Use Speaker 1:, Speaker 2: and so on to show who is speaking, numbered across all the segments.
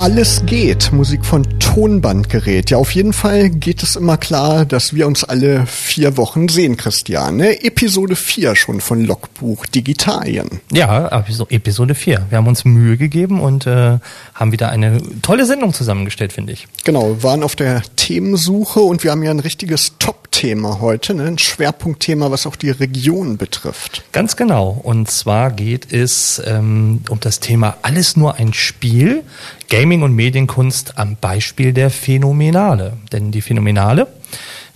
Speaker 1: Alles geht. Musik von Tonbandgerät. Ja, auf jeden Fall geht es immer klar, dass wir uns alle vier Wochen sehen, Christian. Ne? Episode 4 schon von Logbuch Digitalien.
Speaker 2: Ja, Episode 4. Wir haben uns Mühe gegeben und äh, haben wieder eine tolle Sendung zusammengestellt, finde ich.
Speaker 1: Genau, waren auf der Themensuche und wir haben ja ein richtiges Top-Thema heute, ne? ein Schwerpunktthema, was auch die Region betrifft.
Speaker 2: Ganz genau. Und zwar geht es ähm, um das Thema Alles nur ein Spiel. Gaming und Medienkunst am Beispiel der Phänomenale. Denn die Phänomenale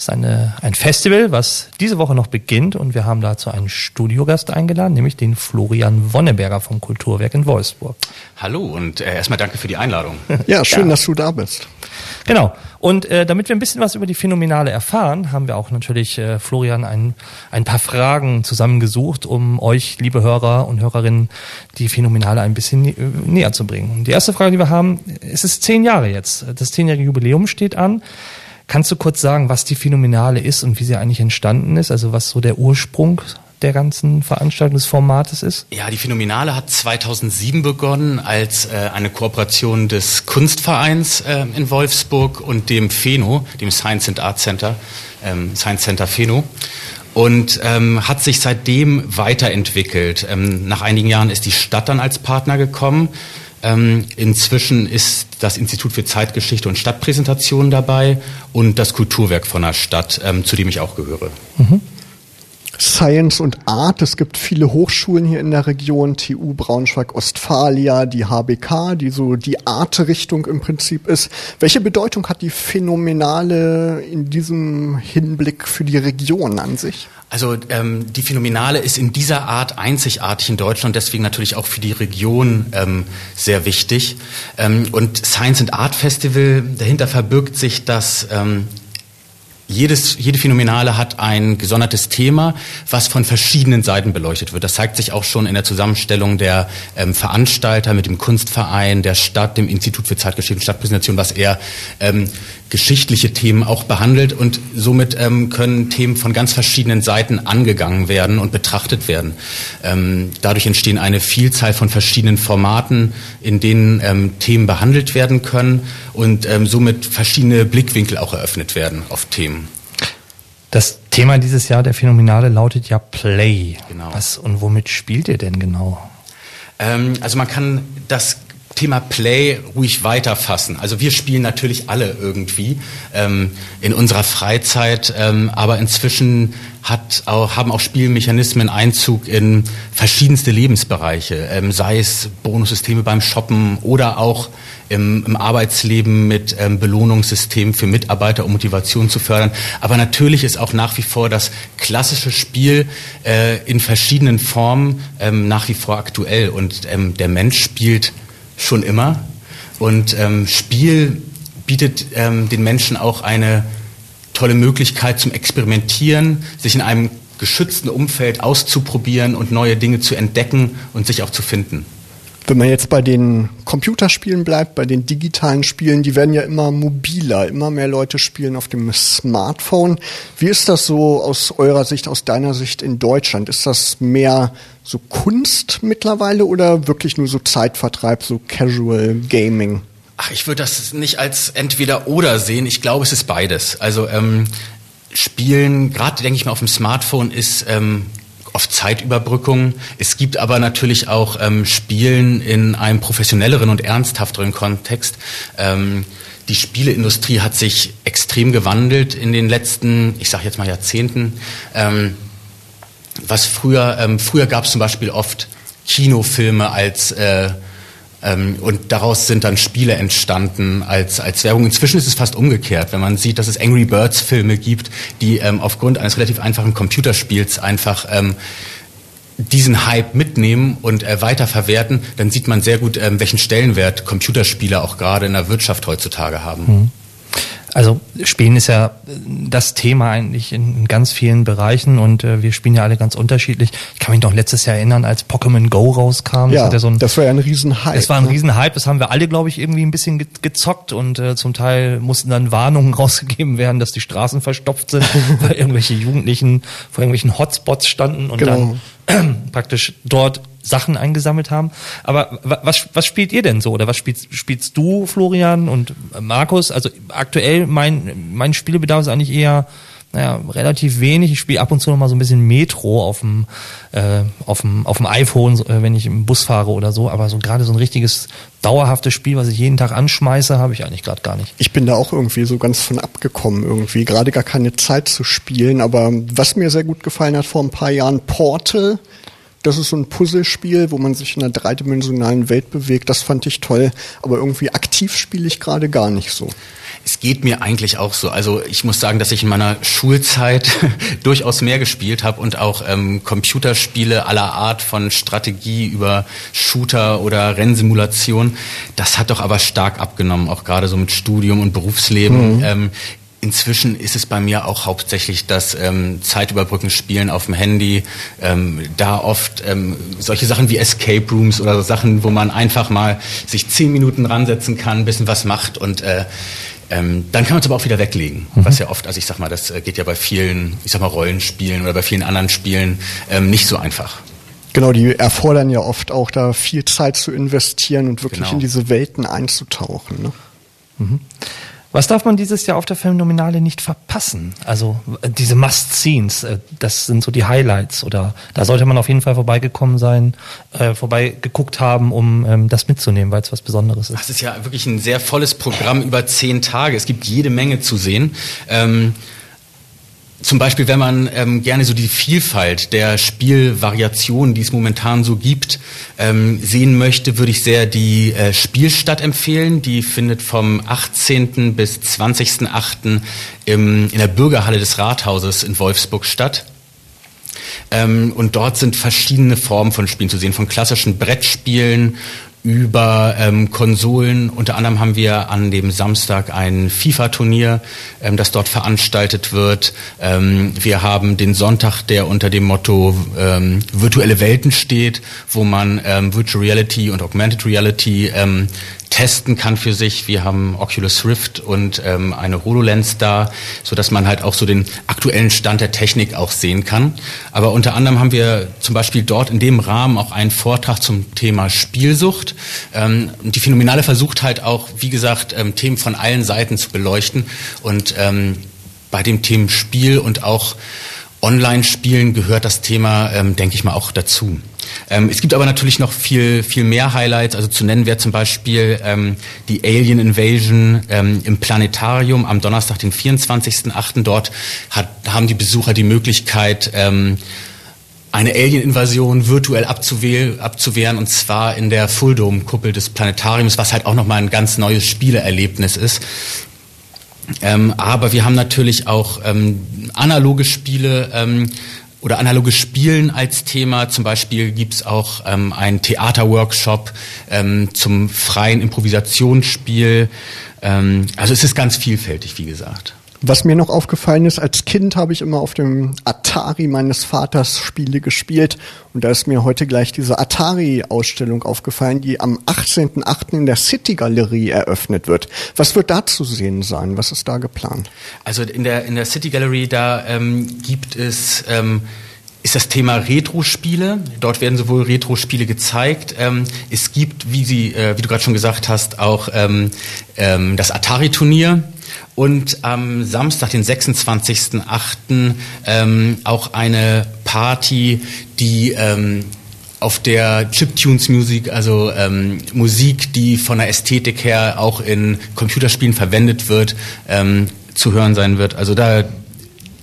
Speaker 2: ist eine, ein Festival, was diese Woche noch beginnt und wir haben dazu einen Studiogast eingeladen, nämlich den Florian Wonneberger vom Kulturwerk in Wolfsburg.
Speaker 3: Hallo und äh, erstmal danke für die Einladung.
Speaker 1: Ja, schön, ja. dass du da bist.
Speaker 2: Genau. Und äh, damit wir ein bisschen was über die Phänomenale erfahren, haben wir auch natürlich äh, Florian ein, ein paar Fragen zusammengesucht, um euch, liebe Hörer und Hörerinnen, die Phänomenale ein bisschen nä näher zu bringen. Die erste Frage, die wir haben, es ist zehn Jahre jetzt. Das zehnjährige Jubiläum steht an. Kannst du kurz sagen, was die Phänomenale ist und wie sie eigentlich entstanden ist? Also was so der Ursprung der ganzen Veranstaltung des Formates ist?
Speaker 3: Ja, die Phänomenale hat 2007 begonnen als äh, eine Kooperation des Kunstvereins äh, in Wolfsburg und dem FENO, dem Science and Art Center, ähm, Science Center FENO und ähm, hat sich seitdem weiterentwickelt. Ähm, nach einigen Jahren ist die Stadt dann als Partner gekommen. Ähm, inzwischen ist das Institut für Zeitgeschichte und Stadtpräsentation dabei und das Kulturwerk von der Stadt, ähm, zu dem ich auch gehöre. Mhm.
Speaker 1: Science und Art. Es gibt viele Hochschulen hier in der Region, TU Braunschweig-Ostfalia, die HBK, die so die Art-Richtung im Prinzip ist. Welche Bedeutung hat die Phänomenale in diesem Hinblick für die Region an sich?
Speaker 3: Also ähm, die Phänomenale ist in dieser Art einzigartig in Deutschland, deswegen natürlich auch für die Region ähm, sehr wichtig. Ähm, und Science and Art Festival, dahinter verbirgt sich das ähm, jedes, jede Phänomenale hat ein gesondertes Thema, was von verschiedenen Seiten beleuchtet wird. Das zeigt sich auch schon in der Zusammenstellung der ähm, Veranstalter mit dem Kunstverein, der Stadt, dem Institut für Zeitgeschichte und Stadtpräsentation, was eher ähm, geschichtliche Themen auch behandelt und somit ähm, können Themen von ganz verschiedenen Seiten angegangen werden und betrachtet werden. Ähm, dadurch entstehen eine Vielzahl von verschiedenen Formaten, in denen ähm, Themen behandelt werden können und ähm, somit verschiedene Blickwinkel auch eröffnet werden auf Themen.
Speaker 2: Das Thema dieses Jahr der Phänomenale lautet ja Play. Genau. Was und womit spielt ihr denn genau?
Speaker 3: Ähm, also man kann das Thema Play ruhig weiterfassen. Also wir spielen natürlich alle irgendwie ähm, in unserer Freizeit, ähm, aber inzwischen hat auch, haben auch Spielmechanismen Einzug in verschiedenste Lebensbereiche, ähm, sei es Bonussysteme beim Shoppen oder auch im, im Arbeitsleben mit ähm, Belohnungssystemen für Mitarbeiter, um Motivation zu fördern. Aber natürlich ist auch nach wie vor das klassische Spiel äh, in verschiedenen Formen ähm, nach wie vor aktuell und ähm, der Mensch spielt schon immer. Und ähm, Spiel bietet ähm, den Menschen auch eine tolle Möglichkeit zum Experimentieren, sich in einem geschützten Umfeld auszuprobieren und neue Dinge zu entdecken und sich auch zu finden.
Speaker 1: Wenn man jetzt bei den Computerspielen bleibt, bei den digitalen Spielen, die werden ja immer mobiler, immer mehr Leute spielen auf dem Smartphone. Wie ist das so aus eurer Sicht, aus deiner Sicht in Deutschland? Ist das mehr so Kunst mittlerweile oder wirklich nur so Zeitvertreib, so Casual Gaming?
Speaker 3: Ach, ich würde das nicht als entweder oder sehen. Ich glaube, es ist beides. Also ähm, Spielen, gerade denke ich mal auf dem Smartphone, ist ähm, oft Zeitüberbrückung. Es gibt aber natürlich auch ähm, Spielen in einem professionelleren und ernsthafteren Kontext. Ähm, die Spieleindustrie hat sich extrem gewandelt in den letzten, ich sage jetzt mal Jahrzehnten. Ähm, was früher, ähm, früher gab es zum Beispiel oft Kinofilme als äh, ähm, und daraus sind dann Spiele entstanden als, als Werbung. Inzwischen ist es fast umgekehrt, wenn man sieht, dass es Angry Birds Filme gibt, die ähm, aufgrund eines relativ einfachen Computerspiels einfach ähm, diesen Hype mitnehmen und äh, weiterverwerten, dann sieht man sehr gut, ähm, welchen Stellenwert Computerspiele auch gerade in der Wirtschaft heutzutage haben. Mhm.
Speaker 2: Also Spielen ist ja das Thema eigentlich in ganz vielen Bereichen und äh, wir spielen ja alle ganz unterschiedlich. Ich kann mich noch letztes Jahr erinnern, als Pokémon Go rauskam.
Speaker 1: Ja, das, ja so ein, das war ja ein Riesenhype.
Speaker 2: Das war ein ne? Riesenhype, das haben wir alle, glaube ich, irgendwie ein bisschen ge gezockt und äh, zum Teil mussten dann Warnungen rausgegeben werden, dass die Straßen verstopft sind, weil irgendwelche Jugendlichen vor irgendwelchen Hotspots standen und genau. dann praktisch dort Sachen eingesammelt haben. Aber was, was spielt ihr denn so? Oder was spielst, spielst du, Florian und Markus? Also aktuell mein, mein Spielebedarf ist eigentlich eher naja, relativ wenig. Ich spiele ab und zu noch mal so ein bisschen Metro auf dem, äh, auf dem, auf dem iPhone, äh, wenn ich im Bus fahre oder so. Aber so gerade so ein richtiges dauerhaftes Spiel, was ich jeden Tag anschmeiße, habe ich eigentlich gerade gar nicht.
Speaker 1: Ich bin da auch irgendwie so ganz von abgekommen irgendwie. Gerade gar keine Zeit zu spielen. Aber was mir sehr gut gefallen hat vor ein paar Jahren, Portal das ist so ein Puzzlespiel, wo man sich in einer dreidimensionalen Welt bewegt. Das fand ich toll. Aber irgendwie aktiv spiele ich gerade gar nicht so.
Speaker 3: Es geht mir eigentlich auch so. Also ich muss sagen, dass ich in meiner Schulzeit durchaus mehr gespielt habe und auch ähm, Computerspiele aller Art von Strategie über Shooter oder Rennsimulation. Das hat doch aber stark abgenommen, auch gerade so mit Studium und Berufsleben. Mhm. Ähm, Inzwischen ist es bei mir auch hauptsächlich das ähm, Zeitüberbrückenspielen auf dem Handy. Ähm, da oft ähm, solche Sachen wie Escape Rooms oder so Sachen, wo man einfach mal sich zehn Minuten ransetzen kann, ein bisschen was macht und äh, ähm, dann kann man es aber auch wieder weglegen. Mhm. Was ja oft, also ich sag mal, das äh, geht ja bei vielen, ich sag mal, Rollenspielen oder bei vielen anderen Spielen ähm, nicht so einfach.
Speaker 1: Genau, die erfordern ja oft auch da viel Zeit zu investieren und wirklich genau. in diese Welten einzutauchen. Ne?
Speaker 2: Mhm. Was darf man dieses Jahr auf der Phänomenale nicht verpassen? Also äh, diese Must-Scenes, äh, das sind so die Highlights oder da sollte man auf jeden Fall vorbeigekommen sein, äh, vorbeigeguckt haben, um ähm, das mitzunehmen, weil es was Besonderes ist.
Speaker 3: Das ist ja wirklich ein sehr volles Programm über zehn Tage. Es gibt jede Menge zu sehen. Ähm zum Beispiel, wenn man ähm, gerne so die Vielfalt der Spielvariationen, die es momentan so gibt, ähm, sehen möchte, würde ich sehr die äh, Spielstadt empfehlen. Die findet vom 18. bis 20.8. Im, in der Bürgerhalle des Rathauses in Wolfsburg statt. Ähm, und dort sind verschiedene Formen von Spielen zu sehen, von klassischen Brettspielen über ähm, Konsolen. Unter anderem haben wir an dem Samstag ein FIFA-Turnier, ähm, das dort veranstaltet wird. Ähm, wir haben den Sonntag, der unter dem Motto ähm, virtuelle Welten steht, wo man ähm, Virtual Reality und Augmented Reality ähm, testen kann für sich. Wir haben Oculus Rift und ähm, eine HoloLens da, so dass man halt auch so den aktuellen Stand der Technik auch sehen kann. Aber unter anderem haben wir zum Beispiel dort in dem Rahmen auch einen Vortrag zum Thema Spielsucht. Ähm, die Phänomenale versucht halt auch, wie gesagt, ähm, Themen von allen Seiten zu beleuchten und ähm, bei dem Thema Spiel und auch Online-Spielen gehört das Thema, ähm, denke ich mal, auch dazu. Ähm, es gibt aber natürlich noch viel, viel mehr Highlights. Also zu nennen wäre zum Beispiel ähm, die Alien Invasion ähm, im Planetarium am Donnerstag, den 24.08. Dort hat, haben die Besucher die Möglichkeit, ähm, eine Alien-Invasion virtuell abzuwehren, und zwar in der Full-Dome-Kuppel des Planetariums, was halt auch nochmal ein ganz neues Spieleerlebnis ist. Ähm, aber wir haben natürlich auch ähm, analoge Spiele ähm, oder analoge Spielen als Thema. Zum Beispiel gibt's auch ähm, einen Theaterworkshop ähm, zum freien Improvisationsspiel. Ähm, also es ist ganz vielfältig, wie gesagt.
Speaker 1: Was mir noch aufgefallen ist, als Kind habe ich immer auf dem Atari meines Vaters Spiele gespielt. Und da ist mir heute gleich diese Atari-Ausstellung aufgefallen, die am 18.08. in der City Galerie eröffnet wird. Was wird da zu sehen sein? Was ist da geplant?
Speaker 3: Also in der, in der City Gallery, da ähm, gibt es... Ähm, ist das Thema Retro-Spiele. Dort werden sowohl Retro-Spiele gezeigt. Ähm, es gibt, wie, Sie, äh, wie du gerade schon gesagt hast, auch ähm, ähm, das Atari-Turnier und am Samstag, den 26.08., ähm, auch eine Party, die ähm, auf der Chiptunes Musik, also ähm, Musik, die von der Ästhetik her auch in Computerspielen verwendet wird, ähm, zu hören sein wird. Also da,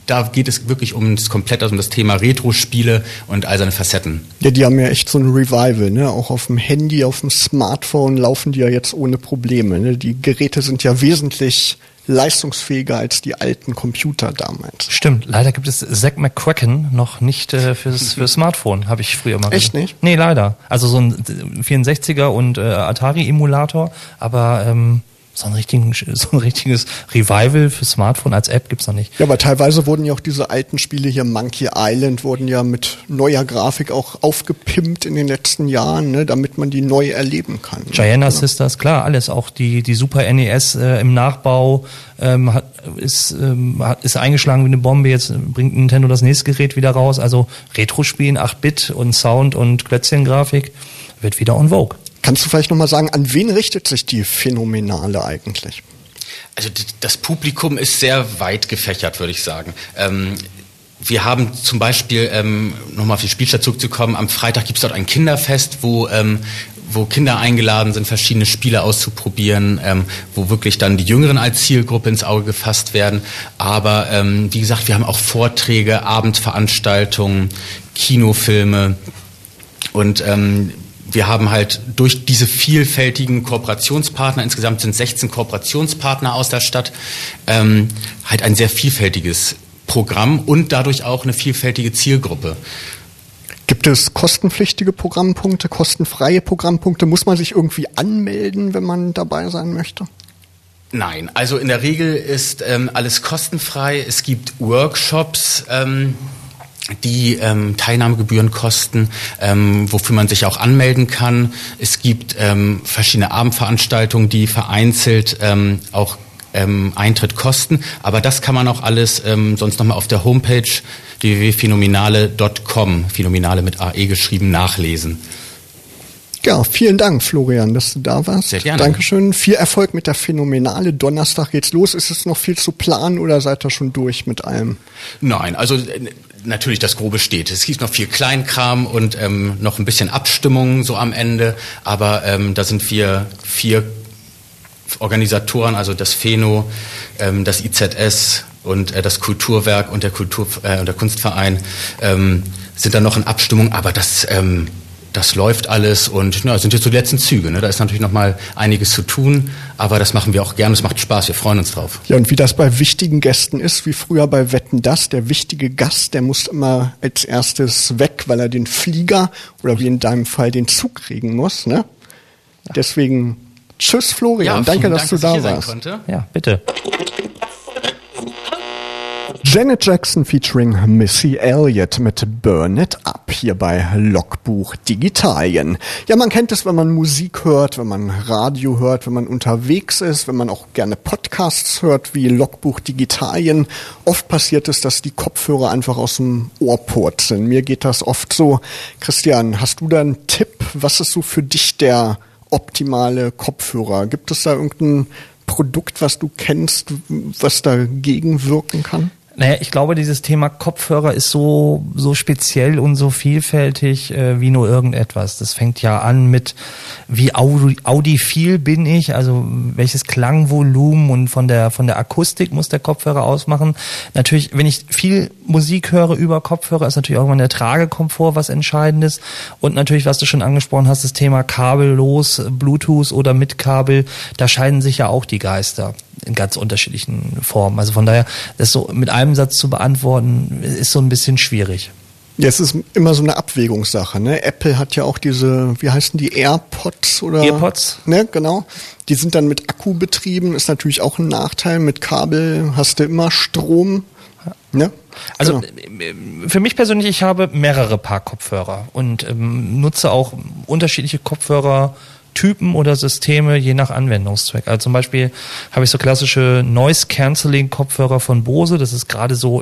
Speaker 3: da geht es wirklich um das komplett also um das Thema Retro-Spiele und all seine Facetten.
Speaker 1: Ja, die haben ja echt so ein Revival, ne? Auch auf dem Handy, auf dem Smartphone laufen die ja jetzt ohne Probleme. Ne? Die Geräte sind ja wesentlich leistungsfähiger als die alten Computer damals.
Speaker 2: Stimmt, leider gibt es Zack McCracken noch nicht äh, fürs, für Smartphone, habe ich früher mal
Speaker 1: Echt nicht?
Speaker 2: Nee, leider. Also so ein 64er und äh, Atari-Emulator, aber ähm, so ein, richtigen, so ein richtiges Revival für Smartphone als App gibt's noch nicht.
Speaker 1: Ja, aber teilweise wurden ja auch diese alten Spiele hier, Monkey Island, wurden ja mit neuer Grafik auch aufgepimpt in den letzten Jahren, ne, damit man die neu erleben kann.
Speaker 2: Gianna genau. Sisters, klar, alles. Auch die, die Super NES äh, im Nachbau ähm, hat, ist, ähm, ist eingeschlagen wie eine Bombe. Jetzt bringt Nintendo das nächste Gerät wieder raus. Also Retro-Spielen, 8-Bit und Sound und Klötzchen-Grafik wird wieder on Vogue.
Speaker 1: Kannst du vielleicht nochmal sagen, an wen richtet sich die Phänomenale eigentlich?
Speaker 3: Also das Publikum ist sehr weit gefächert, würde ich sagen. Ähm, wir haben zum Beispiel, ähm, nochmal auf die Spielstadt zurückzukommen, am Freitag gibt es dort ein Kinderfest, wo, ähm, wo Kinder eingeladen sind, verschiedene Spiele auszuprobieren, ähm, wo wirklich dann die Jüngeren als Zielgruppe ins Auge gefasst werden. Aber ähm, wie gesagt, wir haben auch Vorträge, Abendveranstaltungen, Kinofilme und ähm, wir haben halt durch diese vielfältigen Kooperationspartner, insgesamt sind 16 Kooperationspartner aus der Stadt, ähm, halt ein sehr vielfältiges Programm und dadurch auch eine vielfältige Zielgruppe.
Speaker 1: Gibt es kostenpflichtige Programmpunkte, kostenfreie Programmpunkte? Muss man sich irgendwie anmelden, wenn man dabei sein möchte?
Speaker 3: Nein, also in der Regel ist ähm, alles kostenfrei. Es gibt Workshops. Ähm, die ähm, Teilnahmegebühren kosten, ähm, wofür man sich auch anmelden kann. Es gibt ähm, verschiedene Abendveranstaltungen, die vereinzelt ähm, auch ähm, Eintritt kosten. Aber das kann man auch alles ähm, sonst nochmal auf der Homepage www.phänomenale.com, Phänomenale mit AE geschrieben, nachlesen.
Speaker 1: Ja, vielen Dank, Florian, dass du da warst.
Speaker 3: Sehr gerne.
Speaker 1: Dankeschön. Viel Erfolg mit der Phänomenale. Donnerstag geht's los. Ist es noch viel zu planen oder seid ihr schon durch mit allem?
Speaker 3: Nein, also äh, natürlich das Grobe steht. Es gibt noch viel Kleinkram und ähm, noch ein bisschen Abstimmung so am Ende, aber ähm, da sind wir vier Organisatoren, also das Pheno, ähm, das IZS und äh, das Kulturwerk und der Kultur äh, und der Kunstverein ähm, sind da noch in Abstimmung, aber das ähm, das läuft alles und na, sind jetzt so die letzten Züge. Ne? Da ist natürlich noch mal einiges zu tun, aber das machen wir auch gerne. Es macht Spaß. Wir freuen uns drauf.
Speaker 1: Ja, und wie das bei wichtigen Gästen ist, wie früher bei Wetten das, der wichtige Gast, der muss immer als erstes weg, weil er den Flieger oder wie in deinem Fall den Zug kriegen muss. Ne? Deswegen tschüss Florian, ja, danke, dass Dank, du dass da warst.
Speaker 2: Ja, bitte.
Speaker 1: Janet Jackson featuring Missy Elliott mit Burn It Up hier bei Logbuch Digitalien. Ja, man kennt es, wenn man Musik hört, wenn man Radio hört, wenn man unterwegs ist, wenn man auch gerne Podcasts hört wie Logbuch Digitalien. Oft passiert es, dass die Kopfhörer einfach aus dem Ohr purzeln. Mir geht das oft so. Christian, hast du da einen Tipp? Was ist so für dich der optimale Kopfhörer? Gibt es da irgendein Produkt, was du kennst, was dagegen wirken kann?
Speaker 2: Naja, ich glaube, dieses Thema Kopfhörer ist so, so speziell und so vielfältig äh, wie nur irgendetwas. Das fängt ja an mit, wie audi audiophil bin ich, also welches Klangvolumen und von der, von der Akustik muss der Kopfhörer ausmachen. Natürlich, wenn ich viel Musik höre über Kopfhörer, ist natürlich irgendwann der Tragekomfort was Entscheidendes. Und natürlich, was du schon angesprochen hast, das Thema kabellos, Bluetooth oder mit Kabel, da scheiden sich ja auch die Geister in ganz unterschiedlichen Formen. Also von daher, das so mit einem Satz zu beantworten, ist so ein bisschen schwierig.
Speaker 1: Ja, es ist immer so eine Abwägungssache. Ne? Apple hat ja auch diese, wie heißen die, AirPods oder?
Speaker 2: AirPods.
Speaker 1: Ne, genau. Die sind dann mit Akku betrieben, ist natürlich auch ein Nachteil. Mit Kabel hast du immer Strom. Ne?
Speaker 2: Also genau. für mich persönlich, ich habe mehrere Paar Kopfhörer und ähm, nutze auch unterschiedliche Kopfhörer Typen oder Systeme je nach Anwendungszweck. Also zum Beispiel habe ich so klassische Noise Cancelling Kopfhörer von Bose. Das ist gerade so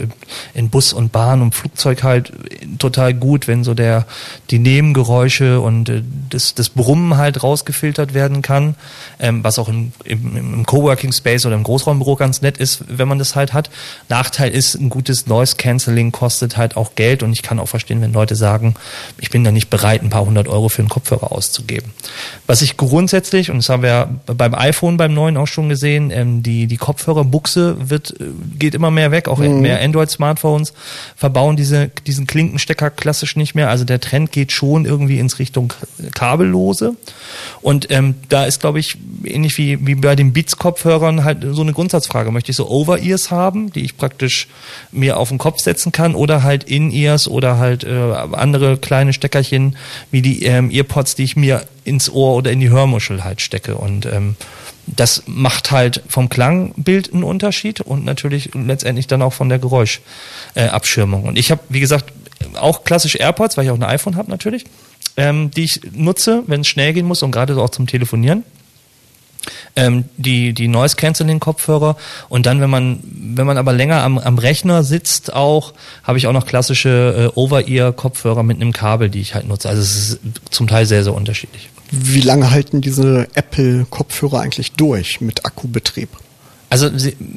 Speaker 2: in, Bus und Bahn und Flugzeug halt total gut, wenn so der die Nebengeräusche und äh, das, das Brummen halt rausgefiltert werden kann, ähm, was auch im, im, im Coworking Space oder im Großraumbüro ganz nett ist, wenn man das halt hat. Nachteil ist, ein gutes Noise Cancelling kostet halt auch Geld und ich kann auch verstehen, wenn Leute sagen, ich bin da nicht bereit, ein paar hundert Euro für einen Kopfhörer auszugeben. Was ich grundsätzlich, und das haben wir beim iPhone beim neuen auch schon gesehen, ähm, die, die Kopfhörerbuchse wird, äh, geht immer mehr weg, auch mhm. mehr Android-Smartphones verbauen diese, diesen Klinkenstecker klassisch nicht mehr. Also der Trend geht schon irgendwie ins Richtung kabellose. Und ähm, da ist, glaube ich, ähnlich wie, wie bei den Beats-Kopfhörern halt so eine Grundsatzfrage. Möchte ich so Over-Ears haben, die ich praktisch mir auf den Kopf setzen kann, oder halt In-Ears oder halt äh, andere kleine Steckerchen wie die ähm, Earpods, die ich mir ins Ohr oder in die Hörmuschel halt stecke. Und ähm, das macht halt vom Klangbild einen Unterschied und natürlich letztendlich dann auch von der Geräuschabschirmung. Äh, und ich habe, wie gesagt, auch klassisch AirPods, weil ich auch ein iPhone habe natürlich, ähm, die ich nutze, wenn es schnell gehen muss und gerade auch zum Telefonieren ähm, die, die Noise Cancelling Kopfhörer und dann, wenn man, wenn man aber länger am, am Rechner sitzt auch, habe ich auch noch klassische äh, Over-Ear Kopfhörer mit einem Kabel, die ich halt nutze. Also es ist zum Teil sehr, sehr unterschiedlich.
Speaker 1: Wie lange halten diese Apple Kopfhörer eigentlich durch mit Akkubetrieb?
Speaker 2: Also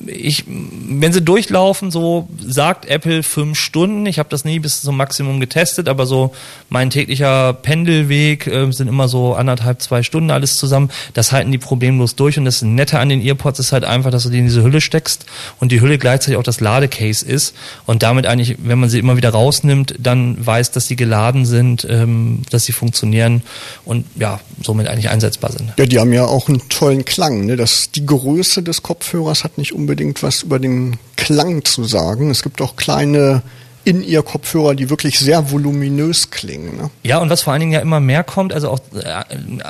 Speaker 2: ich, wenn sie durchlaufen, so sagt Apple fünf Stunden. Ich habe das nie bis zum Maximum getestet, aber so mein täglicher Pendelweg äh, sind immer so anderthalb, zwei Stunden alles zusammen. Das halten die problemlos durch und das Nette an den Earpods ist halt einfach, dass du die in diese Hülle steckst und die Hülle gleichzeitig auch das Ladecase ist und damit eigentlich, wenn man sie immer wieder rausnimmt, dann weiß, dass sie geladen sind, ähm, dass sie funktionieren und ja, somit eigentlich einsetzbar sind.
Speaker 1: Ja, die haben ja auch einen tollen Klang. Ne? Das, die Größe des Kopfhörers Kopfhörers hat nicht unbedingt was über den Klang zu sagen. Es gibt auch kleine in ihr Kopfhörer, die wirklich sehr voluminös klingen. Ne?
Speaker 2: Ja, und was vor allen Dingen ja immer mehr kommt, also auch äh,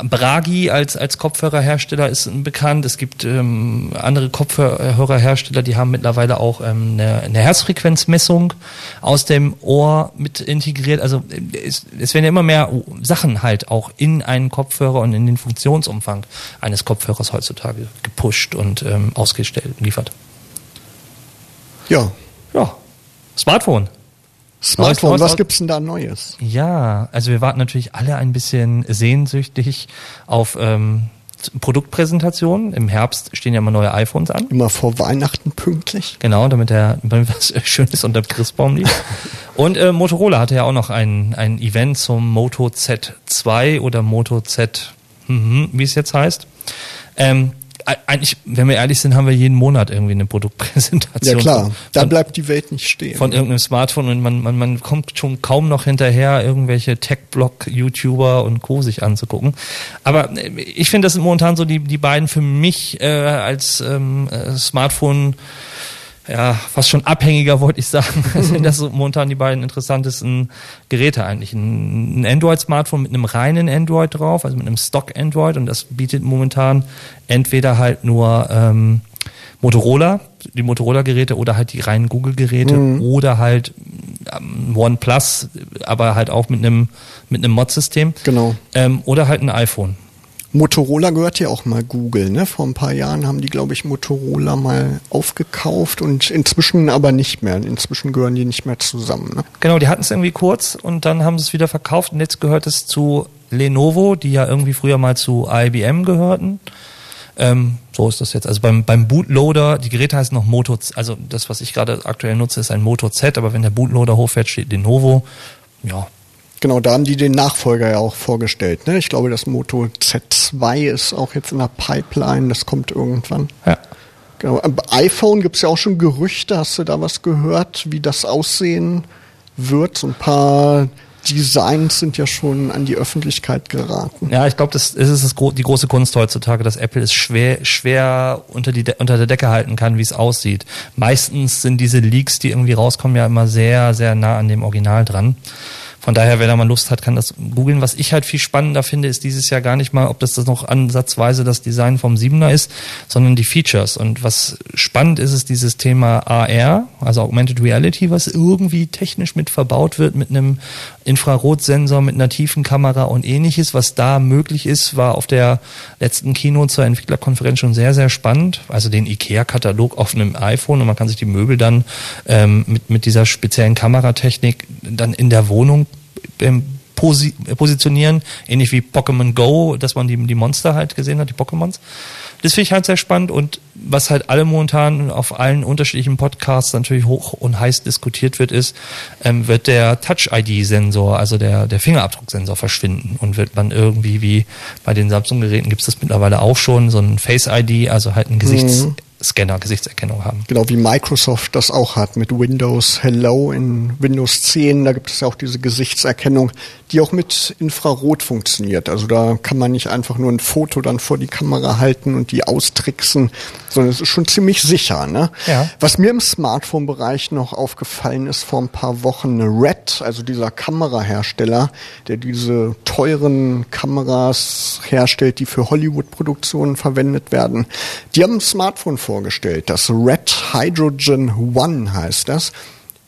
Speaker 2: Bragi als, als Kopfhörerhersteller ist bekannt. Es gibt ähm, andere Kopfhörerhersteller, die haben mittlerweile auch ähm, eine, eine Herzfrequenzmessung aus dem Ohr mit integriert. Also es, es werden ja immer mehr Sachen halt auch in einen Kopfhörer und in den Funktionsumfang eines Kopfhörers heutzutage gepusht und ähm, ausgestellt, geliefert.
Speaker 1: Ja.
Speaker 2: Ja. Smartphone.
Speaker 1: Smartphone, was gibt's denn da Neues?
Speaker 2: Ja, also wir warten natürlich alle ein bisschen sehnsüchtig auf ähm, Produktpräsentationen. Im Herbst stehen ja immer neue iPhones an.
Speaker 1: Immer vor Weihnachten pünktlich.
Speaker 2: Genau, damit der damit was Schönes unter dem Christbaum liegt. Und äh, Motorola hatte ja auch noch ein, ein Event zum Moto Z2 oder Moto Z, mhm, wie es jetzt heißt. Ähm, eigentlich, wenn wir ehrlich sind, haben wir jeden Monat irgendwie eine Produktpräsentation.
Speaker 1: Ja klar, da bleibt die Welt nicht stehen.
Speaker 2: Von irgendeinem Smartphone und man, man, man kommt schon kaum noch hinterher, irgendwelche Tech-Blog-YouTuber und Co. sich anzugucken. Aber äh, ich finde, das sind momentan so die, die beiden für mich äh, als ähm, äh, Smartphone ja, fast schon abhängiger, wollte ich sagen, sind das so momentan die beiden interessantesten Geräte eigentlich. Ein, Android-Smartphone mit einem reinen Android drauf, also mit einem Stock-Android und das bietet momentan entweder halt nur ähm, Motorola, die Motorola-Geräte oder halt die reinen Google-Geräte mhm. oder halt ähm, OnePlus, aber halt auch mit einem mit einem Mod-System.
Speaker 1: Genau.
Speaker 2: Ähm, oder halt ein iPhone.
Speaker 1: Motorola gehört ja auch mal Google, ne? Vor ein paar Jahren haben die, glaube ich, Motorola mal aufgekauft und inzwischen aber nicht mehr. Inzwischen gehören die nicht mehr zusammen. Ne?
Speaker 2: Genau, die hatten es irgendwie kurz und dann haben sie es wieder verkauft und jetzt gehört es zu Lenovo, die ja irgendwie früher mal zu IBM gehörten. Ähm, so ist das jetzt. Also beim, beim Bootloader, die Geräte heißen noch Moto, also das, was ich gerade aktuell nutze, ist ein Moto Z, aber wenn der Bootloader hochfährt, steht Lenovo. Ja,
Speaker 1: Genau, da haben die den Nachfolger ja auch vorgestellt. Ne? Ich glaube, das Moto Z2 ist auch jetzt in der Pipeline, das kommt irgendwann. Ja. Genau. iPhone gibt es ja auch schon Gerüchte, hast du da was gehört, wie das aussehen wird? So ein paar Designs sind ja schon an die Öffentlichkeit geraten.
Speaker 2: Ja, ich glaube, das ist das, die große Kunst heutzutage, dass Apple es schwer, schwer unter, die, unter der Decke halten kann, wie es aussieht. Meistens sind diese Leaks, die irgendwie rauskommen, ja immer sehr, sehr nah an dem Original dran. Von daher, wer da mal Lust hat, kann das googeln. Was ich halt viel spannender finde, ist dieses Jahr gar nicht mal, ob das, das noch ansatzweise das Design vom Siebener ist, sondern die Features. Und was spannend ist, ist dieses Thema AR, also Augmented Reality, was irgendwie technisch mit verbaut wird mit einem Infrarotsensor, mit einer tiefen Kamera und ähnliches. Was da möglich ist, war auf der letzten Kino zur Entwicklerkonferenz schon sehr, sehr spannend. Also den IKEA-Katalog auf einem iPhone und man kann sich die Möbel dann ähm, mit, mit dieser speziellen Kameratechnik dann in der Wohnung positionieren, ähnlich wie Pokémon Go, dass man die, die Monster halt gesehen hat, die Pokémons. Das finde ich halt sehr spannend und was halt alle momentan auf allen unterschiedlichen Podcasts natürlich hoch und heiß diskutiert wird, ist, ähm, wird der Touch-ID-Sensor, also der, der Fingerabdrucksensor verschwinden und wird man irgendwie wie bei den Samsung-Geräten gibt es das mittlerweile auch schon, so ein Face-ID, also halt ein Gesichts- mhm Scanner, Gesichtserkennung haben.
Speaker 1: Genau wie Microsoft das auch hat mit Windows Hello in Windows 10. Da gibt es ja auch diese Gesichtserkennung, die auch mit Infrarot funktioniert. Also da kann man nicht einfach nur ein Foto dann vor die Kamera halten und die austricksen, sondern es ist schon ziemlich sicher. Ne? Ja. Was mir im Smartphone-Bereich noch aufgefallen ist vor ein paar Wochen, Red, also dieser Kamerahersteller, der diese teuren Kameras herstellt, die für Hollywood-Produktionen verwendet werden, die haben ein Smartphone vorgestellt. Das Red Hydrogen One heißt das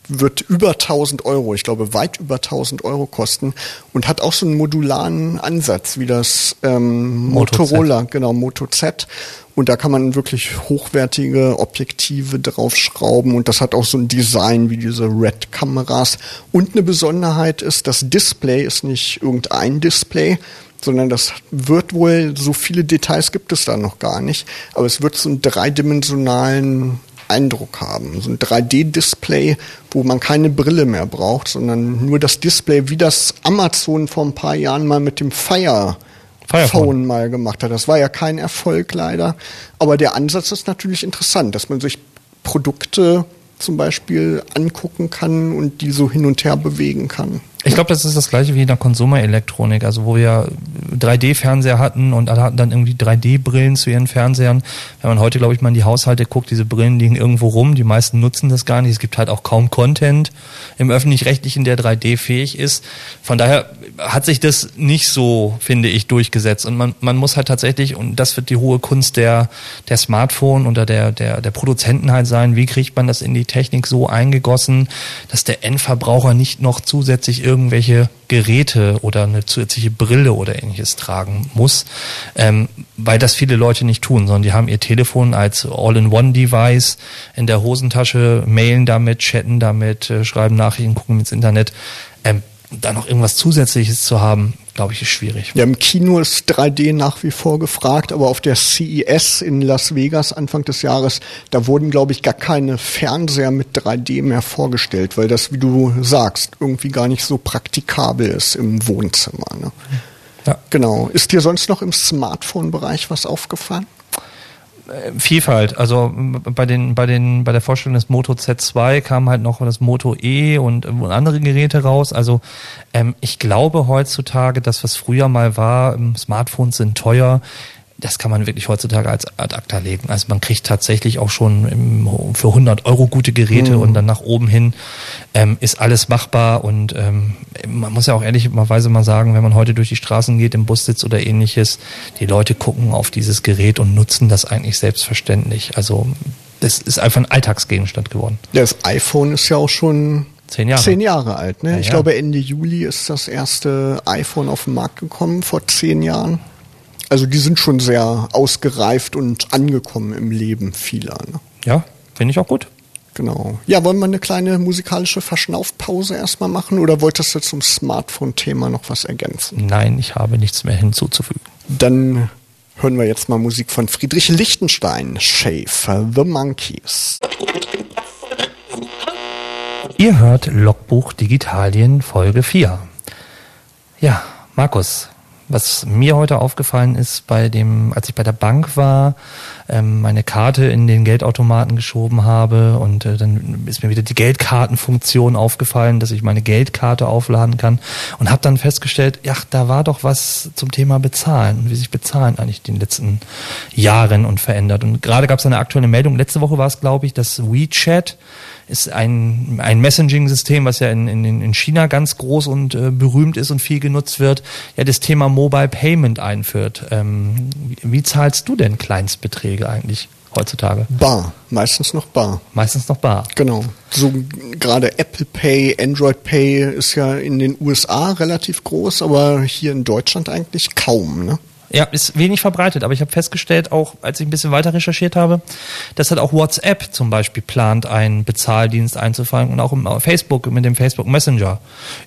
Speaker 1: wird über 1000 Euro, ich glaube weit über 1000 Euro kosten und hat auch so einen modularen Ansatz wie das ähm, Motorola, Z. genau Moto Z. Und da kann man wirklich hochwertige Objektive draufschrauben und das hat auch so ein Design wie diese Red-Kameras. Und eine Besonderheit ist, das Display ist nicht irgendein Display, sondern das wird wohl, so viele Details gibt es da noch gar nicht, aber es wird so einen dreidimensionalen Eindruck haben. So ein 3D-Display, wo man keine Brille mehr braucht, sondern nur das Display, wie das Amazon vor ein paar Jahren mal mit dem Fire Phone mal gemacht hat. Das war ja kein Erfolg leider. Aber der Ansatz ist natürlich interessant, dass man sich Produkte zum Beispiel angucken kann und die so hin und her bewegen kann.
Speaker 2: Ich glaube, das ist das gleiche wie in der Konsumerelektronik, also wo wir 3D-Fernseher hatten und alle hatten dann irgendwie 3D-Brillen zu ihren Fernsehern. Wenn man heute, glaube ich, mal in die Haushalte guckt, diese Brillen liegen irgendwo rum, die meisten nutzen das gar nicht. Es gibt halt auch kaum Content im öffentlich-rechtlichen, der 3D-fähig ist. Von daher hat sich das nicht so, finde ich, durchgesetzt. Und man, man muss halt tatsächlich, und das wird die hohe Kunst der, der Smartphone oder der, der, der Produzenten halt sein, wie kriegt man das in die Technik so eingegossen, dass der Endverbraucher nicht noch zusätzlich irgendwelche Geräte oder eine zusätzliche Brille oder ähnliches tragen muss, ähm, weil das viele Leute nicht tun, sondern die haben ihr Telefon als All-in-One-Device in der Hosentasche, mailen damit, chatten damit, äh, schreiben Nachrichten, gucken ins Internet. Ähm, da noch irgendwas Zusätzliches zu haben, glaube ich, ist schwierig.
Speaker 1: Ja, im Kino ist 3D nach wie vor gefragt, aber auf der CES in Las Vegas Anfang des Jahres, da wurden, glaube ich, gar keine Fernseher mit 3D mehr vorgestellt, weil das, wie du sagst, irgendwie gar nicht so praktikabel ist im Wohnzimmer. Ne? Ja. Genau. Ist dir sonst noch im Smartphone-Bereich was aufgefallen?
Speaker 2: Äh, Vielfalt. Also bei den, bei den, bei der Vorstellung des Moto Z2 kam halt noch das Moto E und, und andere Geräte raus. Also ähm, ich glaube heutzutage, das was früher mal war, ähm, Smartphones sind teuer das kann man wirklich heutzutage als Ad acta legen. Also man kriegt tatsächlich auch schon im, für 100 Euro gute Geräte mhm. und dann nach oben hin ähm, ist alles machbar und ähm, man muss ja auch ehrlicherweise mal sagen, wenn man heute durch die Straßen geht, im Bus sitzt oder ähnliches, die Leute gucken auf dieses Gerät und nutzen das eigentlich selbstverständlich. Also das ist einfach ein Alltagsgegenstand geworden.
Speaker 1: Das iPhone ist ja auch schon Zehn Jahre. Zehn Jahre alt, ne? Ja, ich ja. glaube, Ende Juli ist das erste iPhone auf den Markt gekommen, vor zehn Jahren. Also die sind schon sehr ausgereift und angekommen im Leben vieler. Ne?
Speaker 2: Ja, finde ich auch gut.
Speaker 1: Genau. Ja, wollen wir eine kleine musikalische Verschnaufpause erstmal machen oder wolltest du zum Smartphone-Thema noch was ergänzen?
Speaker 2: Nein, ich habe nichts mehr hinzuzufügen.
Speaker 1: Dann hören wir jetzt mal Musik von Friedrich Lichtenstein, Shave The Monkeys.
Speaker 2: Ihr hört Logbuch Digitalien Folge 4. Ja, Markus, was mir heute aufgefallen ist, bei dem, als ich bei der Bank war, ähm, meine Karte in den Geldautomaten geschoben habe und äh, dann ist mir wieder die Geldkartenfunktion aufgefallen, dass ich meine Geldkarte aufladen kann und habe dann festgestellt, ja, da war doch was zum Thema Bezahlen und wie sich Bezahlen eigentlich in den letzten Jahren und verändert. Und gerade gab es eine aktuelle Meldung. Letzte Woche war es, glaube ich, dass WeChat ist ein, ein Messaging-System, was ja in, in, in China ganz groß und äh, berühmt ist und viel genutzt wird, ja das Thema Mobile Payment einführt. Ähm, wie zahlst du denn Kleinstbeträge eigentlich? heutzutage?
Speaker 1: Bar, meistens noch bar.
Speaker 2: Meistens noch bar.
Speaker 1: Genau. So gerade Apple Pay, Android Pay ist ja in den USA relativ groß, aber hier in Deutschland eigentlich kaum, ne?
Speaker 2: Ja, ist wenig verbreitet, aber ich habe festgestellt, auch als ich ein bisschen weiter recherchiert habe, dass halt auch WhatsApp zum Beispiel plant, einen Bezahldienst einzufangen und auch im Facebook mit dem Facebook Messenger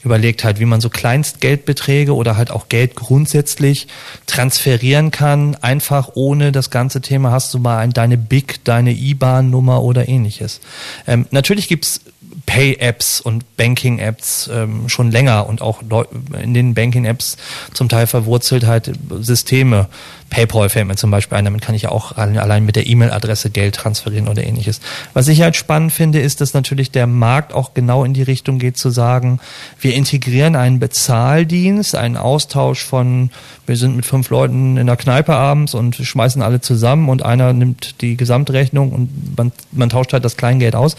Speaker 2: überlegt halt, wie man so Kleinstgeldbeträge oder halt auch Geld grundsätzlich transferieren kann, einfach ohne das ganze Thema hast du mal ein, deine BIC, deine IBAN-Nummer oder ähnliches. Ähm, natürlich gibt's Pay-Apps und Banking-Apps ähm, schon länger und auch in den Banking-Apps zum Teil verwurzelt halt Systeme. PayPal fällt mir zum Beispiel ein, damit kann ich ja auch allein mit der E-Mail-Adresse Geld transferieren oder ähnliches. Was ich halt spannend finde, ist, dass natürlich der Markt auch genau in die Richtung geht zu sagen, wir integrieren einen Bezahldienst, einen Austausch von, wir sind mit fünf Leuten in der Kneipe abends und schmeißen alle zusammen und einer nimmt die Gesamtrechnung und man, man tauscht halt das Kleingeld aus.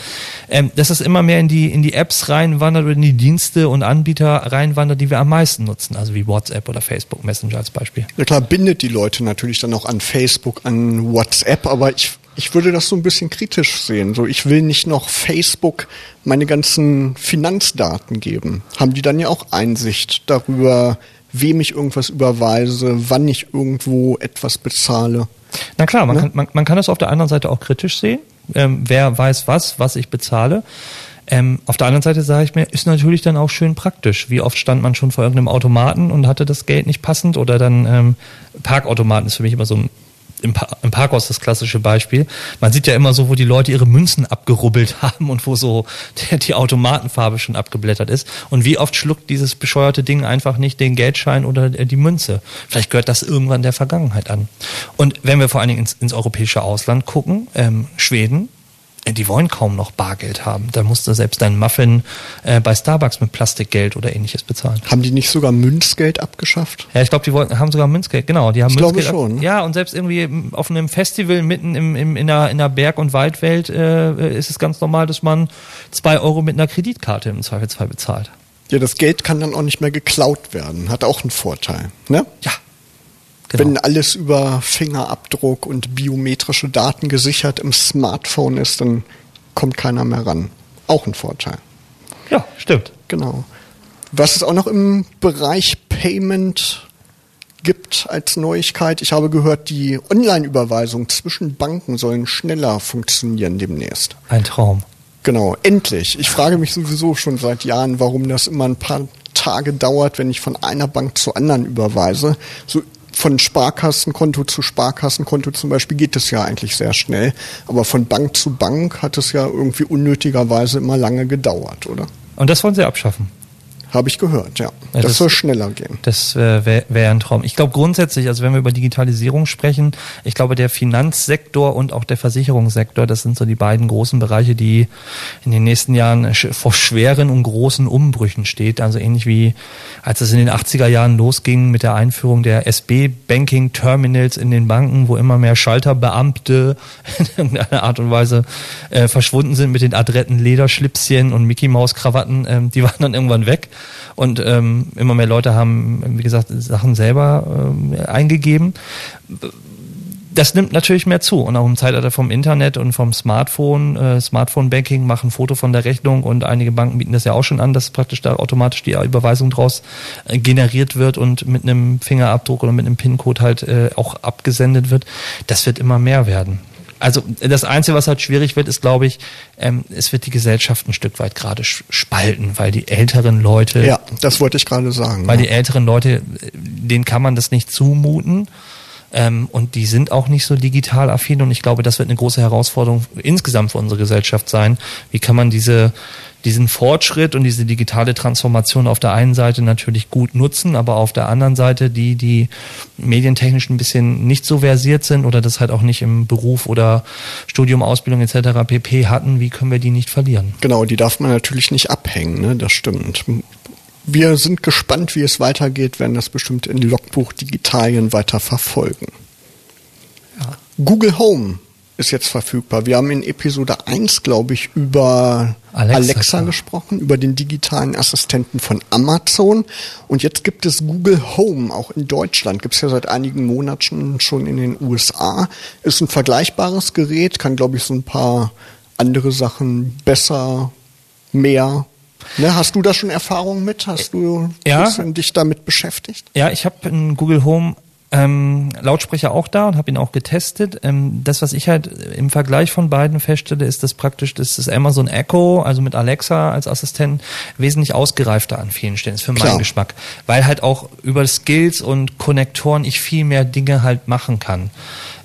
Speaker 2: Ähm, dass es immer mehr in die, in die Apps reinwandert oder in die Dienste und Anbieter reinwandert, die wir am meisten nutzen, also wie WhatsApp oder Facebook Messenger als Beispiel.
Speaker 1: Ja klar, bindet die Leute natürlich dann auch an Facebook, an WhatsApp, aber ich, ich würde das so ein bisschen kritisch sehen. So, ich will nicht noch Facebook meine ganzen Finanzdaten geben. Haben die dann ja auch Einsicht darüber, wem ich irgendwas überweise, wann ich irgendwo etwas bezahle?
Speaker 2: Na klar, man, ne? kann, man, man kann das auf der anderen Seite auch kritisch sehen. Ähm, wer weiß was, was ich bezahle. Ähm, auf der anderen Seite sage ich mir, ist natürlich dann auch schön praktisch. Wie oft stand man schon vor irgendeinem Automaten und hatte das Geld nicht passend oder dann ähm, Parkautomaten ist für mich immer so ein im, pa im Parkhaus das klassische Beispiel. Man sieht ja immer so, wo die Leute ihre Münzen abgerubbelt haben und wo so der, die Automatenfarbe schon abgeblättert ist. Und wie oft schluckt dieses bescheuerte Ding einfach nicht den Geldschein oder die Münze? Vielleicht gehört das irgendwann der Vergangenheit an. Und wenn wir vor allen Dingen ins, ins europäische Ausland gucken, ähm, Schweden, die wollen kaum noch Bargeld haben. Da musst du selbst deinen Muffin äh, bei Starbucks mit Plastikgeld oder ähnliches bezahlen.
Speaker 1: Haben die nicht sogar Münzgeld abgeschafft?
Speaker 2: Ja, ich glaube, die wollten, haben sogar Münzgeld, genau. Die haben
Speaker 1: ich
Speaker 2: Münzgeld
Speaker 1: glaube schon.
Speaker 2: Ne? Ja, und selbst irgendwie auf einem Festival mitten im, im, in, der, in der Berg- und Waldwelt äh, ist es ganz normal, dass man zwei Euro mit einer Kreditkarte im Zweifelsfall bezahlt.
Speaker 1: Ja, das Geld kann dann auch nicht mehr geklaut werden. Hat auch einen Vorteil, ne?
Speaker 2: Ja,
Speaker 1: Genau. Wenn alles über Fingerabdruck und biometrische Daten gesichert im Smartphone ist, dann kommt keiner mehr ran. Auch ein Vorteil.
Speaker 2: Ja, stimmt.
Speaker 1: Genau. Was es auch noch im Bereich Payment gibt als Neuigkeit, ich habe gehört, die Online-Überweisung zwischen Banken sollen schneller funktionieren demnächst.
Speaker 2: Ein Traum.
Speaker 1: Genau, endlich. Ich frage mich sowieso schon seit Jahren, warum das immer ein paar Tage dauert, wenn ich von einer Bank zur anderen überweise. So von Sparkassenkonto zu Sparkassenkonto zum Beispiel geht es ja eigentlich sehr schnell. Aber von Bank zu Bank hat es ja irgendwie unnötigerweise immer lange gedauert, oder?
Speaker 2: Und das wollen sie abschaffen.
Speaker 1: Habe ich gehört, ja. ja das, das, soll schneller gehen.
Speaker 2: Das äh, wäre wär ein Traum. Ich glaube grundsätzlich, also wenn wir über Digitalisierung sprechen, ich glaube der Finanzsektor und auch der Versicherungssektor, das sind so die beiden großen Bereiche, die in den nächsten Jahren vor schweren und großen Umbrüchen steht. Also ähnlich wie als es in den 80er Jahren losging mit der Einführung der SB-Banking-Terminals in den Banken, wo immer mehr Schalterbeamte in irgendeiner Art und Weise äh, verschwunden sind mit den adretten Lederschlipschen und Mickey-Maus-Krawatten, ähm, die waren dann irgendwann weg. Und ähm, immer mehr Leute haben, wie gesagt, Sachen selber ähm, eingegeben. Das nimmt natürlich mehr zu. Und auch im Zeitalter vom Internet und vom Smartphone, äh, Smartphone-Banking, machen Foto von der Rechnung und einige Banken bieten das ja auch schon an, dass praktisch da automatisch die Überweisung draus äh, generiert wird und mit einem Fingerabdruck oder mit einem PIN-Code halt äh, auch abgesendet wird. Das wird immer mehr werden also das Einzige, was halt schwierig wird, ist, glaube ich, ähm, es wird die Gesellschaft ein Stück weit gerade spalten, weil die älteren Leute.
Speaker 1: Ja, das wollte ich gerade sagen.
Speaker 2: Weil
Speaker 1: ja.
Speaker 2: die älteren Leute, denen kann man das nicht zumuten. Ähm, und die sind auch nicht so digital affin und ich glaube, das wird eine große Herausforderung insgesamt für unsere Gesellschaft sein. Wie kann man diese, diesen Fortschritt und diese digitale Transformation auf der einen Seite natürlich gut nutzen, aber auf der anderen Seite die, die medientechnisch ein bisschen nicht so versiert sind oder das halt auch nicht im Beruf oder Studium, Ausbildung etc. pp. hatten, wie können wir die nicht verlieren?
Speaker 1: Genau, die darf man natürlich nicht abhängen, ne? das stimmt. Wir sind gespannt, wie es weitergeht, werden das bestimmt in Logbuch Digitalien weiter verfolgen. Ja. Google Home ist jetzt verfügbar. Wir haben in Episode 1, glaube ich, über Alexa, Alexa gesprochen, über den digitalen Assistenten von Amazon. Und jetzt gibt es Google Home, auch in Deutschland. Gibt es ja seit einigen Monaten schon in den USA. Ist ein vergleichbares Gerät, kann, glaube ich, so ein paar andere Sachen besser, mehr Ne, hast du da schon Erfahrungen mit? Hast du
Speaker 2: ja.
Speaker 1: dich damit beschäftigt?
Speaker 2: Ja, ich habe ein Google Home Ähm, Lautsprecher auch da und habe ihn auch getestet. Ähm, das, was ich halt im Vergleich von beiden feststelle, ist, dass praktisch das, das Amazon Echo, also mit Alexa als Assistent, wesentlich ausgereifter an vielen Stellen ist für
Speaker 1: Klar.
Speaker 2: meinen Geschmack. Weil halt auch über Skills und Konnektoren ich viel mehr Dinge halt machen kann.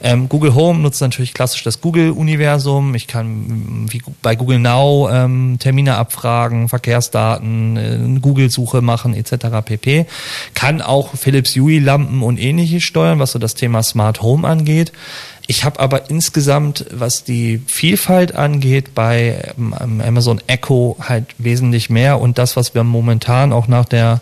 Speaker 2: Ähm, Google Home nutzt natürlich klassisch das Google-Universum. Ich kann mm, wie bei Google Now ähm, Termine abfragen, Verkehrsdaten, äh, Google-Suche machen etc. pp. Kann auch Philips Hue-Lampen und ähnliches steuern, was so das Thema Smart Home angeht. Ich habe aber insgesamt, was die Vielfalt angeht, bei ähm, Amazon Echo halt wesentlich mehr und das, was wir momentan auch nach der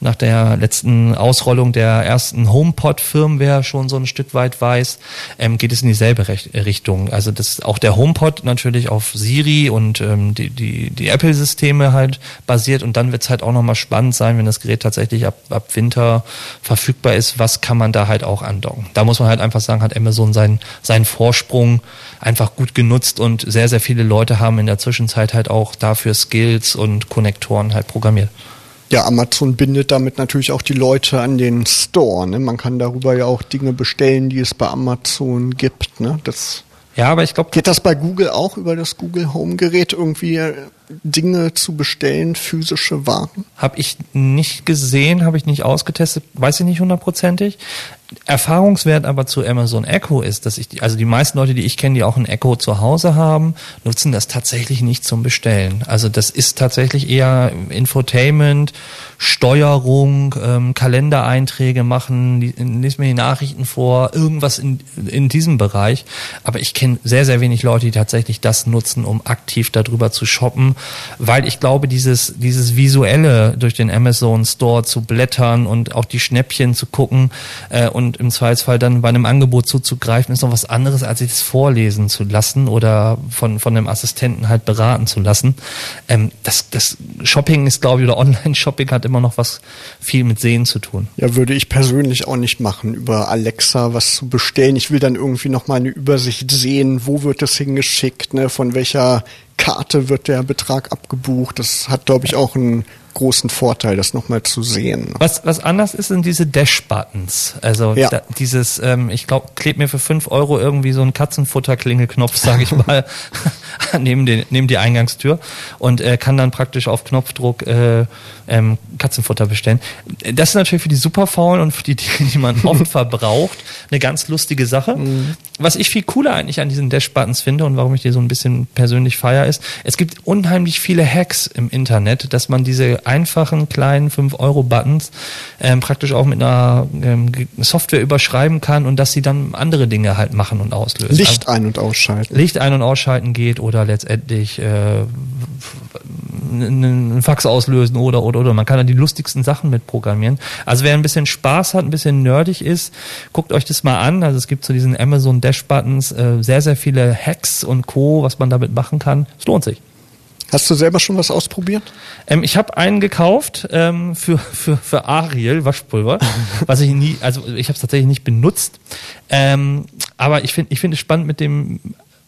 Speaker 2: nach der letzten Ausrollung der ersten HomePod-Firmware schon so ein Stück weit weiß, ähm, geht es in dieselbe Rech Richtung. Also das auch der HomePod natürlich auf Siri und ähm, die, die, die Apple-Systeme halt basiert und dann wird es halt auch nochmal spannend sein, wenn das Gerät tatsächlich ab, ab Winter verfügbar ist, was kann man da halt auch andocken. Da muss man halt einfach sagen, hat Amazon seinen, seinen Vorsprung einfach gut genutzt und sehr, sehr viele Leute haben in der Zwischenzeit halt auch dafür Skills und Konnektoren halt programmiert.
Speaker 1: Ja, Amazon bindet damit natürlich auch die Leute an den Store. Ne? Man kann darüber ja auch Dinge bestellen, die es bei Amazon gibt. Ne? Das
Speaker 2: Ja, aber ich glaube,
Speaker 1: geht das bei Google auch über das Google Home Gerät irgendwie äh, Dinge zu bestellen, physische Waren?
Speaker 2: Habe ich nicht gesehen, habe ich nicht ausgetestet, weiß ich nicht hundertprozentig. Erfahrungswert aber zu Amazon Echo ist, dass ich, also die meisten Leute, die ich kenne, die auch ein Echo zu Hause haben, nutzen das tatsächlich nicht zum Bestellen. Also das ist tatsächlich eher Infotainment, Steuerung, ähm, Kalendereinträge machen, li- lies mir die Nachrichten vor, irgendwas in, in diesem Bereich. Aber ich kenne sehr, sehr wenig Leute, die tatsächlich das nutzen, um aktiv darüber zu shoppen, weil ich glaube, dieses, dieses visuelle durch den Amazon Store zu blättern und auch die Schnäppchen zu gucken äh, und im Zweifelsfall dann bei einem Angebot zuzugreifen, ist noch was anderes, als sich das vorlesen zu lassen oder von, von einem Assistenten halt beraten zu lassen. Ähm, das, das Shopping ist, glaube ich, oder Online-Shopping hat immer noch was viel mit Sehen zu tun.
Speaker 1: Ja, würde ich persönlich auch nicht machen, über Alexa was zu bestellen. Ich will dann irgendwie noch mal eine Übersicht sehen, wo wird es hingeschickt, ne, von welcher Karte wird der Betrag abgebucht. Das hat, glaube ich, auch einen großen Vorteil, das noch mal zu sehen.
Speaker 2: Was, was anders ist, sind diese Dash-Buttons. Also
Speaker 1: Ja.
Speaker 2: da, dieses, ähm, ich glaube, klebt mir für fünf Euro irgendwie so ein Katzenfutter-Klingelknopf, sage ich mal, neben, den, neben die Eingangstür und äh, kann dann praktisch auf Knopfdruck äh, ähm, Katzenfutter bestellen. Das ist natürlich für die Superfaulen und für die Dinge, die man oft verbraucht, eine ganz lustige Sache. Was ich viel cooler eigentlich an diesen Dash-Buttons finde und warum ich die so ein bisschen persönlich feier, ist, es gibt unheimlich viele Hacks im Internet, dass man diese einfachen kleinen 5-Euro-Buttons ähm, praktisch auch mit einer ähm, Software überschreiben kann und dass sie dann andere Dinge halt machen und auslösen.
Speaker 1: Licht ein- und ausschalten.
Speaker 2: Licht ein- und ausschalten geht oder letztendlich äh, einen Fax auslösen oder oder oder. Man kann da die lustigsten Sachen mit programmieren. Also wer ein bisschen Spaß hat, ein bisschen nerdig ist, guckt euch das mal an. Also es gibt zu diesen Amazon Dash Buttons äh, sehr sehr viele Hacks und Co, was man damit machen kann. Es lohnt sich.
Speaker 1: Hast du selber schon was ausprobiert?
Speaker 2: Ähm, ich habe einen gekauft ähm, für, für, für Ariel Waschpulver, was ich nie, also ich habe es tatsächlich nicht benutzt. Ähm, aber ich finde ich finde es spannend mit dem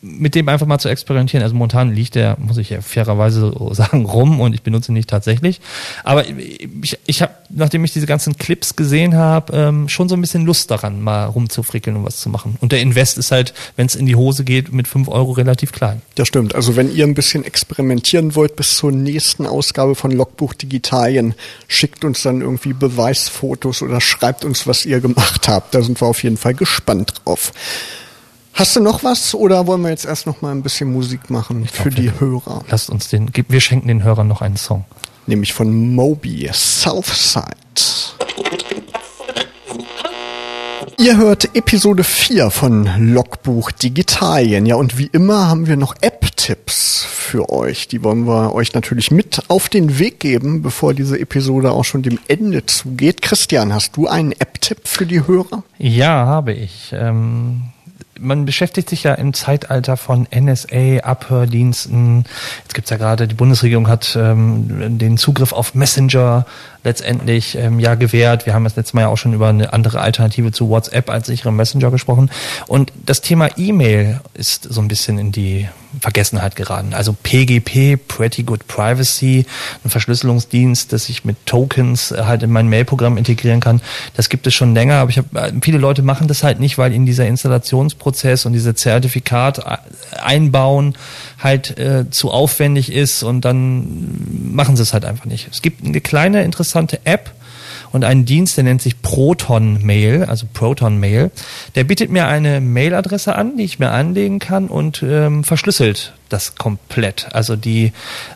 Speaker 2: mit dem einfach mal zu experimentieren. Also momentan liegt der, muss ich ja fairerweise sagen, rum und ich benutze ihn nicht tatsächlich. Aber ich, ich habe, nachdem ich diese ganzen Clips gesehen habe, ähm, schon so ein bisschen Lust daran, mal rumzufrickeln und was zu machen. Und der Invest ist halt, wenn es in die Hose geht, mit fünf Euro relativ klein.
Speaker 1: Das stimmt. Also wenn ihr ein bisschen experimentieren wollt bis zur nächsten Ausgabe von Logbuch Digitalien, schickt uns dann irgendwie Beweisfotos oder schreibt uns, was ihr gemacht habt. Da sind wir auf jeden Fall gespannt drauf. Hast du noch was oder wollen wir jetzt erst noch mal ein bisschen Musik machen für
Speaker 2: glaub,
Speaker 1: die
Speaker 2: wir-
Speaker 1: Hörer?
Speaker 2: Lasst uns den, wir schenken den Hörern noch einen Song.
Speaker 1: Nämlich von Moby, Southside. Ihr hört Episode 4 von Logbuch Digitalien. Ja, und wie immer haben wir noch App-Tipps für euch. Die wollen wir euch natürlich mit auf den Weg geben, bevor diese Episode auch schon dem Ende zugeht. Christian, hast du einen App-Tipp für die Hörer?
Speaker 2: Ja, habe ich. Ähm, man beschäftigt sich ja im Zeitalter von NSA, Abhördiensten. Jetzt gibt's ja gerade, die Bundesregierung hat ähm, den Zugriff auf Messenger letztendlich ähm, ja gewährt. Wir haben das letzte Mal ja auch schon über eine andere Alternative zu WhatsApp als sichere Messenger gesprochen. Und das Thema E-Mail ist so ein bisschen in die Vergessenheit geraten. Also PGP, Pretty Good Privacy, ein Verschlüsselungsdienst, dass ich mit Tokens äh, halt in mein Mailprogramm integrieren kann. Das gibt es schon länger, aber ich habe äh, viele Leute machen das halt nicht, weil ihnen dieser Installationsprozess und diese Zertifikat äh, einbauen halt äh, zu aufwendig ist und dann machen sie es halt einfach nicht. Es gibt eine kleine interessante App, und einen Dienst, der nennt sich Proton Mail, also Proton Mail. Der bietet mir eine Mailadresse an, die ich mir anlegen kann und ähm, verschlüsselt das komplett. Also die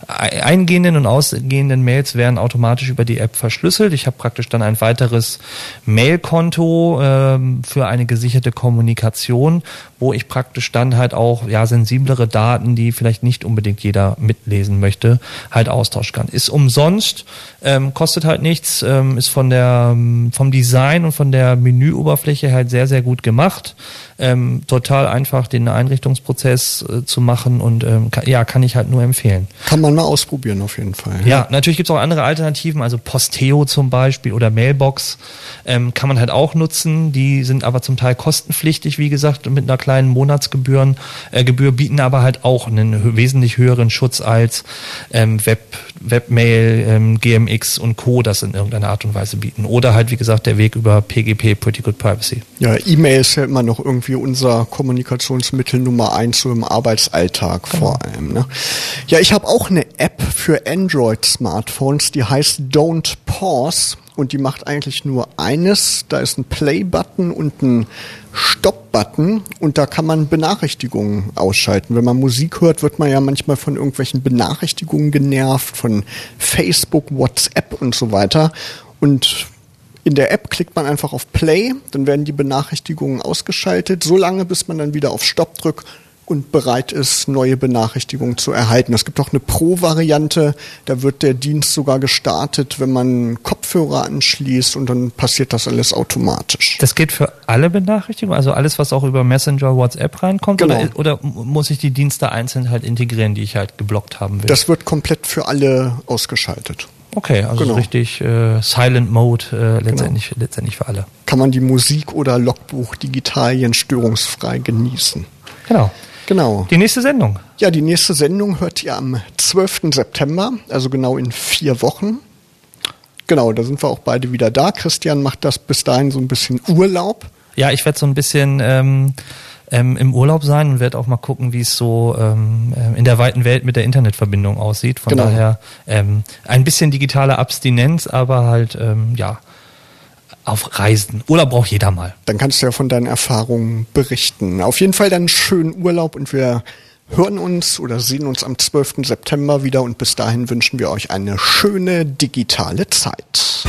Speaker 2: eingehenden und ausgehenden Mails werden automatisch über die App verschlüsselt. Ich habe praktisch dann ein weiteres Mailkonto ähm, für eine gesicherte Kommunikation, wo ich praktisch dann halt auch ja sensiblere Daten, die vielleicht nicht unbedingt jeder mitlesen möchte, halt austauschen kann. Ist umsonst, ähm, kostet halt nichts, ähm, ist von der vom Design und von der Menüoberfläche halt sehr sehr gut gemacht. Ähm, total einfach den Einrichtungsprozess äh, zu machen und ähm, kann, ja, kann ich halt nur empfehlen.
Speaker 1: Kann man mal ausprobieren auf jeden Fall.
Speaker 2: Ja, ja natürlich gibt es auch andere Alternativen, also Posteo zum Beispiel oder Mailbox ähm, kann man halt auch nutzen. Die sind aber zum Teil kostenpflichtig, wie gesagt, mit einer kleinen Monatsgebühren, äh, Gebühr bieten aber halt auch einen wesentlich höheren Schutz als ähm, Web, Webmail, ähm, GMX und Co. das in irgendeiner Art und Weise bieten. Oder halt, wie gesagt, der Weg über PGP, Pretty Good Privacy.
Speaker 1: Ja, E-Mail ist ja immer noch irgendwie unser Kommunikationsmittel Nummer eins so im Arbeitsalltag vor allem. Ne? Ja, ich habe auch eine App für Android-Smartphones, die heißt Don't Pause und die macht eigentlich nur eines. Da ist ein Play-Button und ein Stop-Button und da kann man Benachrichtigungen ausschalten. Wenn man Musik hört, wird man ja manchmal von irgendwelchen Benachrichtigungen genervt, von Facebook, WhatsApp und so weiter. Und in der App klickt man einfach auf Play, dann werden die Benachrichtigungen ausgeschaltet, so lange bis man dann wieder auf Stop drückt und bereit ist, neue Benachrichtigungen zu erhalten. Es gibt auch eine Pro-Variante, da wird der Dienst sogar gestartet, wenn man Kopfhörer anschließt und dann passiert das alles automatisch.
Speaker 2: Das geht für alle Benachrichtigungen, also alles, was auch über Messenger, WhatsApp reinkommt? Genau. Oder, oder muss ich die Dienste einzeln halt integrieren, die ich halt geblockt haben will?
Speaker 1: Das wird komplett für alle ausgeschaltet.
Speaker 2: Okay, also genau. richtig äh, Silent Mode äh, letztendlich, genau. letztendlich für alle.
Speaker 1: Kann man die Musik oder Logbuch Digitalien störungsfrei genießen.
Speaker 2: Genau. Genau. Die nächste Sendung.
Speaker 1: Ja, die nächste Sendung hört ihr am 12. September, also genau in vier Wochen. Genau, da sind wir auch beide wieder da. Christian macht das bis dahin so ein bisschen Urlaub.
Speaker 2: Ja, ich werde so ein bisschen ähm, ähm, im Urlaub sein und werde auch mal gucken, wie es so ähm, äh, in der weiten Welt mit der Internetverbindung aussieht. Von genau. daher ähm, ein bisschen digitale Abstinenz, aber halt ähm, ja auf Reisen. Urlaub braucht jeder mal.
Speaker 1: Dann kannst du ja von deinen Erfahrungen berichten. Auf jeden Fall dann schönen Urlaub und wir hören uns oder sehen uns am 12. September wieder und bis dahin wünschen wir euch eine schöne digitale Zeit.